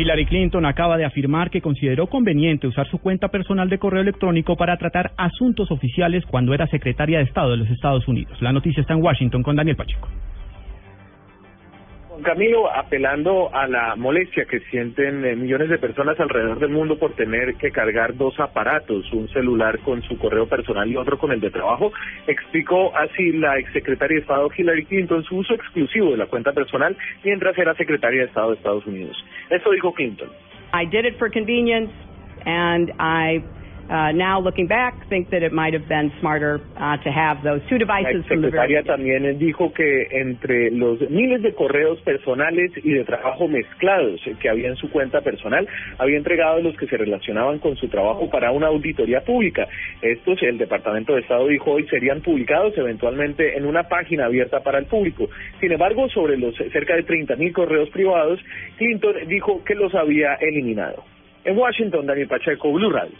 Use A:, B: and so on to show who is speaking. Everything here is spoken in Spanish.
A: Hillary Clinton acaba de afirmar que consideró conveniente usar su cuenta personal de correo electrónico para tratar asuntos oficiales cuando era secretaria de Estado de los Estados Unidos. La noticia está en Washington con Daniel Pacheco.
B: Camilo, apelando a la molestia que sienten eh, millones de personas alrededor del mundo por tener que cargar dos aparatos, un celular con su correo personal y otro con el de trabajo, explicó así la exsecretaria de Estado Hillary Clinton su uso exclusivo de la cuenta personal mientras era secretaria de Estado de Estados Unidos. Esto dijo Clinton.
C: I did it for convenience and I Uh, now, looking back, think that it might have been smarter uh, to have those two devices.
B: La secretaria también dijo que entre los miles de correos personales y de trabajo mezclados que había en su cuenta personal, había entregado los que se relacionaban con su trabajo para una auditoría pública. Estos, el Departamento de Estado dijo hoy, serían publicados eventualmente en una página abierta para el público. Sin embargo, sobre los cerca de 30 mil correos privados, Clinton dijo que los había eliminado. En Washington, Daniel Pacheco, Blue Radio.